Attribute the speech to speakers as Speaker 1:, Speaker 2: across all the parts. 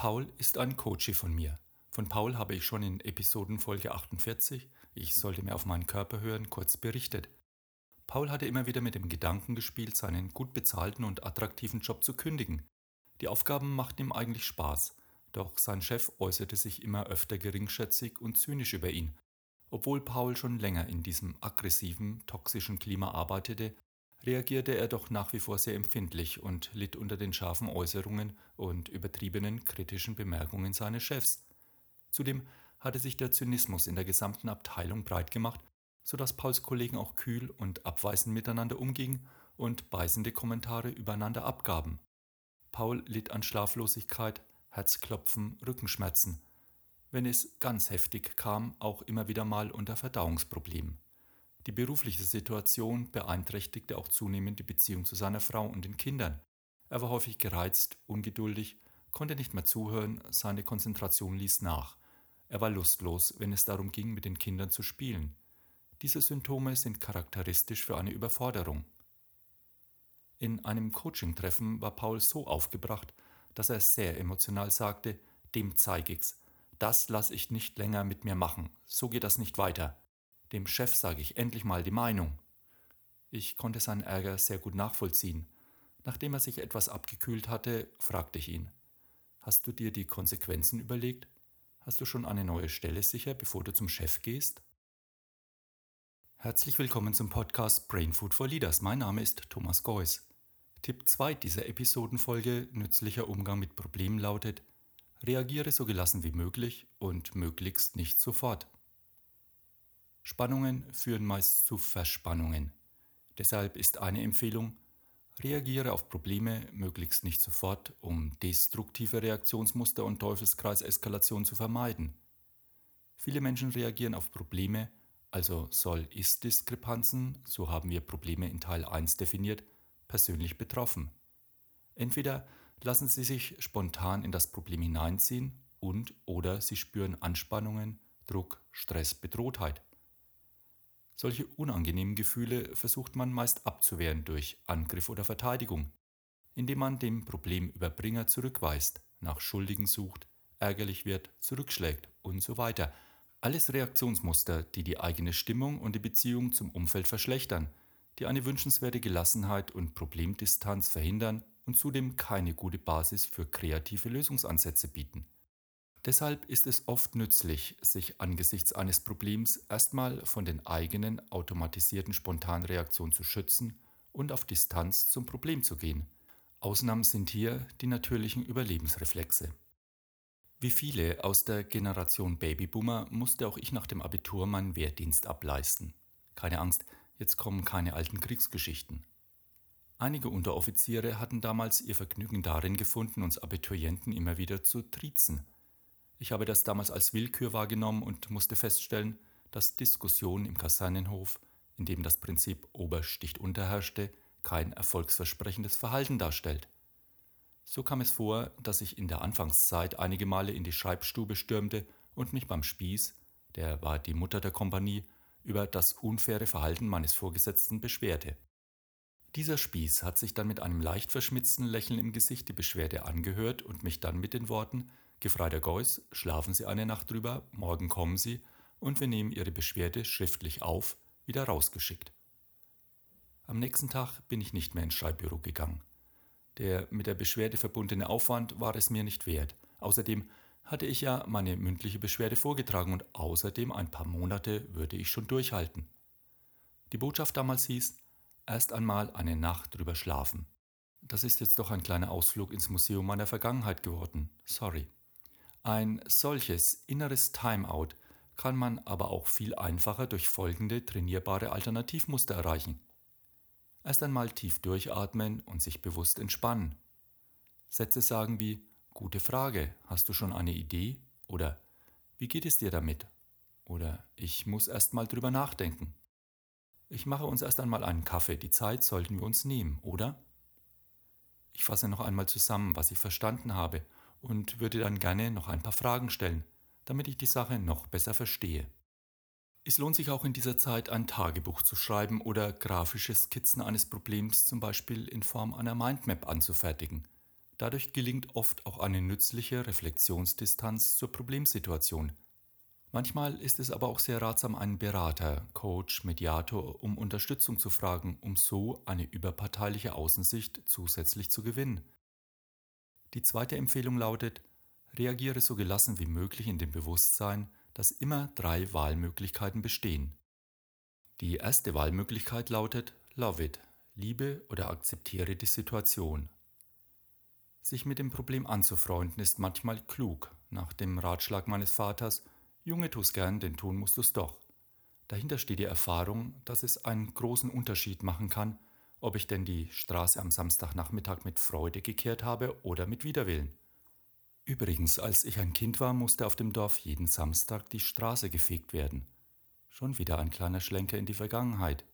Speaker 1: Paul ist ein Coachie von mir. Von Paul habe ich schon in Episodenfolge 48, ich sollte mehr auf meinen Körper hören, kurz berichtet. Paul hatte immer wieder mit dem Gedanken gespielt, seinen gut bezahlten und attraktiven Job zu kündigen. Die Aufgaben machten ihm eigentlich Spaß, doch sein Chef äußerte sich immer öfter geringschätzig und zynisch über ihn. Obwohl Paul schon länger in diesem aggressiven, toxischen Klima arbeitete, reagierte er doch nach wie vor sehr empfindlich und litt unter den scharfen Äußerungen und übertriebenen kritischen Bemerkungen seines Chefs. Zudem hatte sich der Zynismus in der gesamten Abteilung breit gemacht, sodass Pauls Kollegen auch kühl und abweisend miteinander umgingen und beißende Kommentare übereinander abgaben. Paul litt an Schlaflosigkeit, Herzklopfen, Rückenschmerzen. Wenn es ganz heftig kam, auch immer wieder mal unter Verdauungsproblemen. Die berufliche Situation beeinträchtigte auch zunehmend die Beziehung zu seiner Frau und den Kindern. Er war häufig gereizt, ungeduldig, konnte nicht mehr zuhören, seine Konzentration ließ nach. Er war lustlos, wenn es darum ging, mit den Kindern zu spielen. Diese Symptome sind charakteristisch für eine Überforderung. In einem Coaching-Treffen war Paul so aufgebracht, dass er sehr emotional sagte, dem zeige ich's. Das lasse ich nicht länger mit mir machen. So geht das nicht weiter. Dem Chef sage ich endlich mal die Meinung. Ich konnte seinen Ärger sehr gut nachvollziehen. Nachdem er sich etwas abgekühlt hatte, fragte ich ihn. Hast du dir die Konsequenzen überlegt? Hast du schon eine neue Stelle sicher, bevor du zum Chef gehst? Herzlich willkommen zum Podcast Brain Food for Leaders. Mein Name ist Thomas Geuss. Tipp 2 dieser Episodenfolge Nützlicher Umgang mit Problemen lautet, reagiere so gelassen wie möglich und möglichst nicht sofort. Spannungen führen meist zu Verspannungen. Deshalb ist eine Empfehlung, reagiere auf Probleme möglichst nicht sofort, um destruktive Reaktionsmuster und Teufelskreiseskalation zu vermeiden. Viele Menschen reagieren auf Probleme, also Soll-Ist-Diskrepanzen, so haben wir Probleme in Teil 1 definiert, persönlich betroffen. Entweder lassen sie sich spontan in das Problem hineinziehen und oder sie spüren Anspannungen, Druck, Stress, Bedrohtheit. Solche unangenehmen Gefühle versucht man meist abzuwehren durch Angriff oder Verteidigung, indem man dem Problemüberbringer zurückweist, nach Schuldigen sucht, ärgerlich wird, zurückschlägt und so weiter. Alles Reaktionsmuster, die die eigene Stimmung und die Beziehung zum Umfeld verschlechtern, die eine wünschenswerte Gelassenheit und Problemdistanz verhindern und zudem keine gute Basis für kreative Lösungsansätze bieten. Deshalb ist es oft nützlich, sich angesichts eines Problems erstmal von den eigenen automatisierten Spontanreaktionen zu schützen und auf Distanz zum Problem zu gehen. Ausnahmen sind hier die natürlichen Überlebensreflexe. Wie viele aus der Generation Babyboomer musste auch ich nach dem Abitur meinen Wehrdienst ableisten. Keine Angst, jetzt kommen keine alten Kriegsgeschichten. Einige Unteroffiziere hatten damals ihr Vergnügen darin gefunden, uns Abiturienten immer wieder zu triezen – ich habe das damals als Willkür wahrgenommen und musste feststellen, dass Diskussionen im Kasernenhof, in dem das Prinzip Ober sticht unter herrschte, kein erfolgsversprechendes Verhalten darstellt. So kam es vor, dass ich in der Anfangszeit einige Male in die Schreibstube stürmte und mich beim Spieß, der war die Mutter der Kompanie, über das unfaire Verhalten meines Vorgesetzten beschwerte. Dieser Spieß hat sich dann mit einem leicht verschmitzten Lächeln im Gesicht die Beschwerde angehört und mich dann mit den Worten Gefreiter Geuss, schlafen Sie eine Nacht drüber, morgen kommen Sie und wir nehmen Ihre Beschwerde schriftlich auf, wieder rausgeschickt. Am nächsten Tag bin ich nicht mehr ins Schreibbüro gegangen. Der mit der Beschwerde verbundene Aufwand war es mir nicht wert. Außerdem hatte ich ja meine mündliche Beschwerde vorgetragen und außerdem ein paar Monate würde ich schon durchhalten. Die Botschaft damals hieß, erst einmal eine Nacht drüber schlafen. Das ist jetzt doch ein kleiner Ausflug ins Museum meiner Vergangenheit geworden. Sorry. Ein solches inneres Timeout kann man aber auch viel einfacher durch folgende trainierbare Alternativmuster erreichen. Erst einmal tief durchatmen und sich bewusst entspannen. Sätze sagen wie Gute Frage, hast du schon eine Idee? Oder Wie geht es dir damit? Oder Ich muss erst mal drüber nachdenken. Ich mache uns erst einmal einen Kaffee, die Zeit sollten wir uns nehmen, oder? Ich fasse noch einmal zusammen, was ich verstanden habe und würde dann gerne noch ein paar Fragen stellen, damit ich die Sache noch besser verstehe. Es lohnt sich auch in dieser Zeit ein Tagebuch zu schreiben oder grafische Skizzen eines Problems zum Beispiel in Form einer Mindmap anzufertigen. Dadurch gelingt oft auch eine nützliche Reflexionsdistanz zur Problemsituation. Manchmal ist es aber auch sehr ratsam, einen Berater, Coach, Mediator um Unterstützung zu fragen, um so eine überparteiliche Außensicht zusätzlich zu gewinnen. Die zweite Empfehlung lautet, reagiere so gelassen wie möglich in dem Bewusstsein, dass immer drei Wahlmöglichkeiten bestehen. Die erste Wahlmöglichkeit lautet Love it, liebe oder akzeptiere die Situation. Sich mit dem Problem anzufreunden ist manchmal klug, nach dem Ratschlag meines Vaters, Junge, tu's gern, denn tun musst du's doch. Dahinter steht die Erfahrung, dass es einen großen Unterschied machen kann, ob ich denn die Straße am Samstagnachmittag mit Freude gekehrt habe oder mit Widerwillen. Übrigens, als ich ein Kind war, musste auf dem Dorf jeden Samstag die Straße gefegt werden. Schon wieder ein kleiner Schlenker in die Vergangenheit.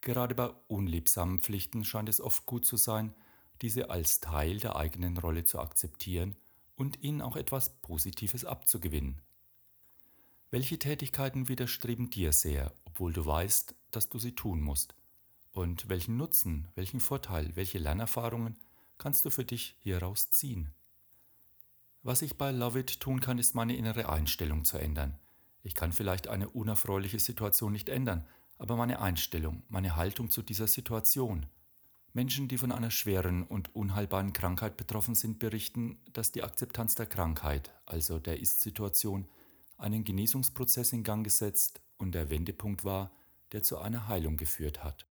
Speaker 1: Gerade bei unliebsamen Pflichten scheint es oft gut zu sein, diese als Teil der eigenen Rolle zu akzeptieren und ihnen auch etwas Positives abzugewinnen. Welche Tätigkeiten widerstreben dir sehr, obwohl du weißt, dass du sie tun musst? Und welchen Nutzen, welchen Vorteil, welche Lernerfahrungen kannst du für dich hieraus ziehen? Was ich bei Love It tun kann, ist meine innere Einstellung zu ändern. Ich kann vielleicht eine unerfreuliche Situation nicht ändern, aber meine Einstellung, meine Haltung zu dieser Situation. Menschen, die von einer schweren und unheilbaren Krankheit betroffen sind, berichten, dass die Akzeptanz der Krankheit, also der Ist-Situation, einen Genesungsprozess in Gang gesetzt und der Wendepunkt war, der zu einer Heilung geführt hat.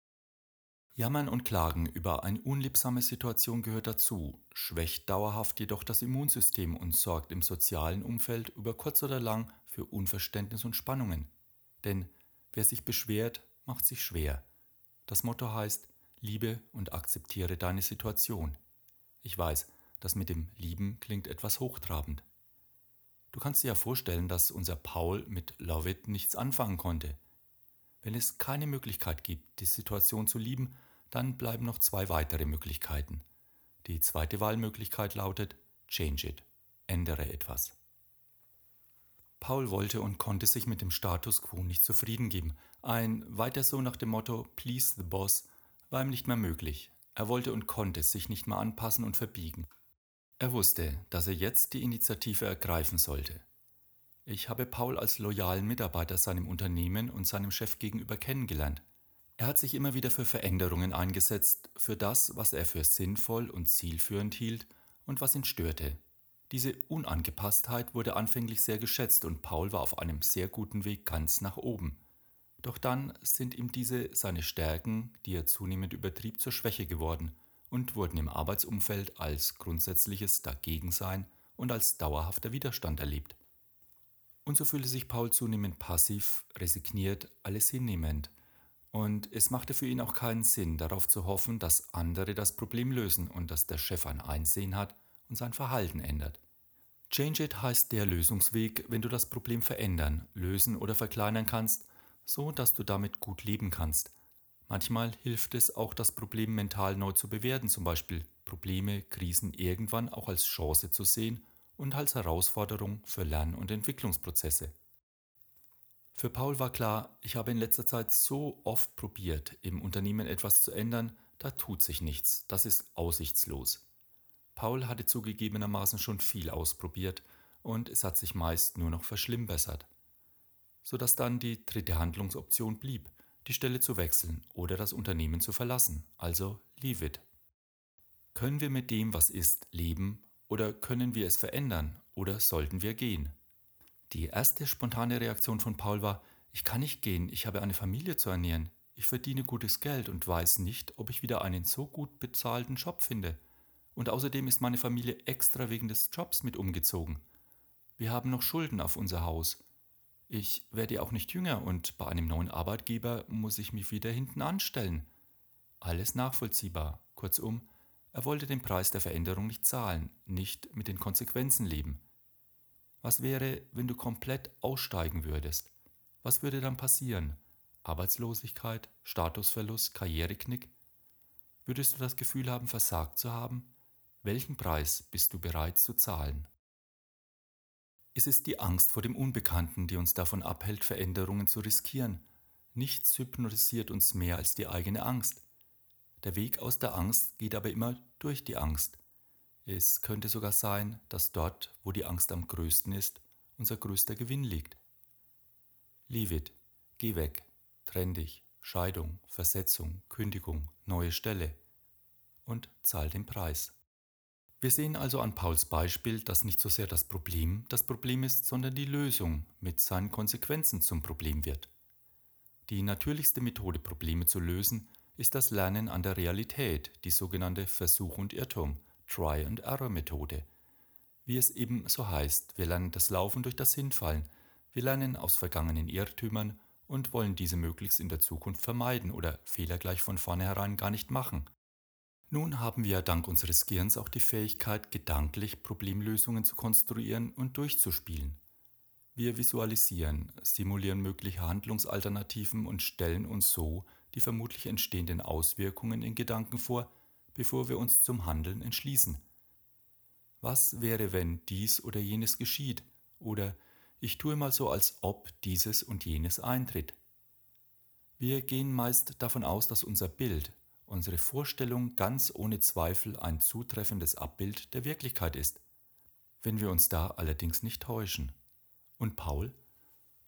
Speaker 1: Jammern und Klagen über eine unliebsame Situation gehört dazu, schwächt dauerhaft jedoch das Immunsystem und sorgt im sozialen Umfeld über kurz oder lang für Unverständnis und Spannungen. Denn wer sich beschwert, macht sich schwer. Das Motto heißt, liebe und akzeptiere deine Situation. Ich weiß, das mit dem Lieben klingt etwas hochtrabend. Du kannst dir ja vorstellen, dass unser Paul mit Love It nichts anfangen konnte. Wenn es keine Möglichkeit gibt, die Situation zu lieben, dann bleiben noch zwei weitere Möglichkeiten. Die zweite Wahlmöglichkeit lautet Change it, ändere etwas. Paul wollte und konnte sich mit dem Status quo nicht zufrieden geben. Ein weiter so nach dem Motto Please the Boss war ihm nicht mehr möglich. Er wollte und konnte sich nicht mehr anpassen und verbiegen. Er wusste, dass er jetzt die Initiative ergreifen sollte. Ich habe Paul als loyalen Mitarbeiter seinem Unternehmen und seinem Chef gegenüber kennengelernt. Er hat sich immer wieder für Veränderungen eingesetzt, für das, was er für sinnvoll und zielführend hielt und was ihn störte. Diese Unangepasstheit wurde anfänglich sehr geschätzt und Paul war auf einem sehr guten Weg ganz nach oben. Doch dann sind ihm diese seine Stärken, die er zunehmend übertrieb, zur Schwäche geworden und wurden im Arbeitsumfeld als grundsätzliches Dagegensein und als dauerhafter Widerstand erlebt. Und so fühlte sich Paul zunehmend passiv, resigniert, alles hinnehmend – und es machte für ihn auch keinen Sinn, darauf zu hoffen, dass andere das Problem lösen und dass der Chef ein Einsehen hat und sein Verhalten ändert. Change It heißt der Lösungsweg, wenn du das Problem verändern, lösen oder verkleinern kannst, so dass du damit gut leben kannst. Manchmal hilft es auch, das Problem mental neu zu bewerten, zum Beispiel Probleme, Krisen irgendwann auch als Chance zu sehen und als Herausforderung für Lern- und Entwicklungsprozesse. Für Paul war klar, ich habe in letzter Zeit so oft probiert, im Unternehmen etwas zu ändern, da tut sich nichts, das ist aussichtslos. Paul hatte zugegebenermaßen schon viel ausprobiert und es hat sich meist nur noch verschlimmbessert, sodass dann die dritte Handlungsoption blieb, die Stelle zu wechseln oder das Unternehmen zu verlassen, also leave it. Können wir mit dem, was ist, leben oder können wir es verändern oder sollten wir gehen? Die erste spontane Reaktion von Paul war, ich kann nicht gehen, ich habe eine Familie zu ernähren, ich verdiene gutes Geld und weiß nicht, ob ich wieder einen so gut bezahlten Job finde. Und außerdem ist meine Familie extra wegen des Jobs mit umgezogen. Wir haben noch Schulden auf unser Haus. Ich werde auch nicht jünger und bei einem neuen Arbeitgeber muss ich mich wieder hinten anstellen. Alles nachvollziehbar. Kurzum, er wollte den Preis der Veränderung nicht zahlen, nicht mit den Konsequenzen leben. Was wäre, wenn du komplett aussteigen würdest? Was würde dann passieren? Arbeitslosigkeit, Statusverlust, Karriereknick? Würdest du das Gefühl haben, versagt zu haben? Welchen Preis bist du bereit zu zahlen? Es ist die Angst vor dem Unbekannten, die uns davon abhält, Veränderungen zu riskieren. Nichts hypnotisiert uns mehr als die eigene Angst. Der Weg aus der Angst geht aber immer durch die Angst. Es könnte sogar sein, dass dort, wo die Angst am größten ist, unser größter Gewinn liegt. Leave it, geh weg, trenn dich, Scheidung, Versetzung, Kündigung, neue Stelle und zahl den Preis. Wir sehen also an Pauls Beispiel, dass nicht so sehr das Problem das Problem ist, sondern die Lösung mit seinen Konsequenzen zum Problem wird. Die natürlichste Methode, Probleme zu lösen, ist das Lernen an der Realität, die sogenannte Versuch und Irrtum, Try-and-Error-Methode. Wie es eben so heißt, wir lernen das Laufen durch das Hinfallen, wir lernen aus vergangenen Irrtümern und wollen diese möglichst in der Zukunft vermeiden oder Fehler gleich von vornherein gar nicht machen. Nun haben wir dank unseres Gehirns auch die Fähigkeit, gedanklich Problemlösungen zu konstruieren und durchzuspielen. Wir visualisieren, simulieren mögliche Handlungsalternativen und stellen uns so die vermutlich entstehenden Auswirkungen in Gedanken vor, bevor wir uns zum Handeln entschließen. Was wäre, wenn dies oder jenes geschieht? Oder ich tue mal so, als ob dieses und jenes eintritt. Wir gehen meist davon aus, dass unser Bild, unsere Vorstellung ganz ohne Zweifel ein zutreffendes Abbild der Wirklichkeit ist. Wenn wir uns da allerdings nicht täuschen. Und Paul?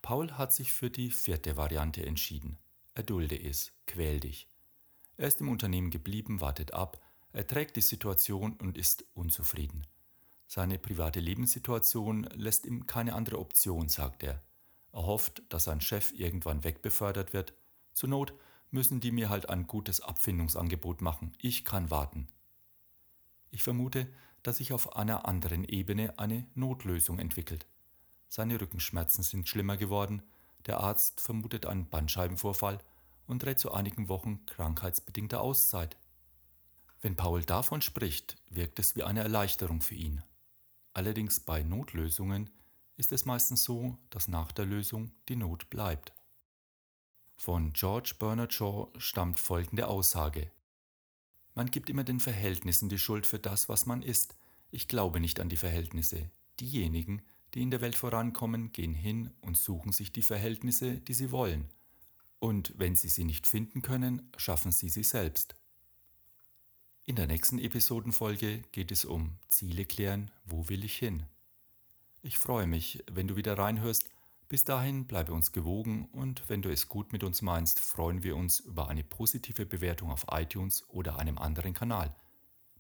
Speaker 1: Paul hat sich für die vierte Variante entschieden. Erdulde es, quäl dich. Er ist im Unternehmen geblieben, wartet ab, erträgt die Situation und ist unzufrieden. Seine private Lebenssituation lässt ihm keine andere Option, sagt er. Er hofft, dass sein Chef irgendwann wegbefördert wird. Zur Not müssen die mir halt ein gutes Abfindungsangebot machen. Ich kann warten. Ich vermute, dass sich auf einer anderen Ebene eine Notlösung entwickelt. Seine Rückenschmerzen sind schlimmer geworden, der Arzt vermutet einen Bandscheibenvorfall und rät zu einigen Wochen krankheitsbedingter Auszeit. Wenn Paul davon spricht, wirkt es wie eine Erleichterung für ihn. Allerdings bei Notlösungen ist es meistens so, dass nach der Lösung die Not bleibt. Von George Bernard Shaw stammt folgende Aussage. Man gibt immer den Verhältnissen die Schuld für das, was man ist. Ich glaube nicht an die Verhältnisse. Diejenigen, die in der Welt vorankommen, gehen hin und suchen sich die Verhältnisse, die sie wollen. Und wenn sie sie nicht finden können, schaffen sie sie selbst. In der nächsten Episodenfolge geht es um Ziele klären, wo will ich hin? Ich freue mich, wenn du wieder reinhörst. Bis dahin bleibe uns gewogen und wenn du es gut mit uns meinst, freuen wir uns über eine positive Bewertung auf iTunes oder einem anderen Kanal.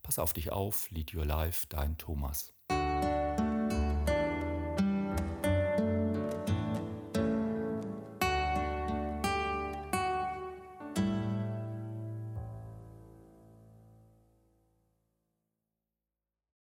Speaker 1: Pass auf dich auf, Lead Your Life, dein Thomas.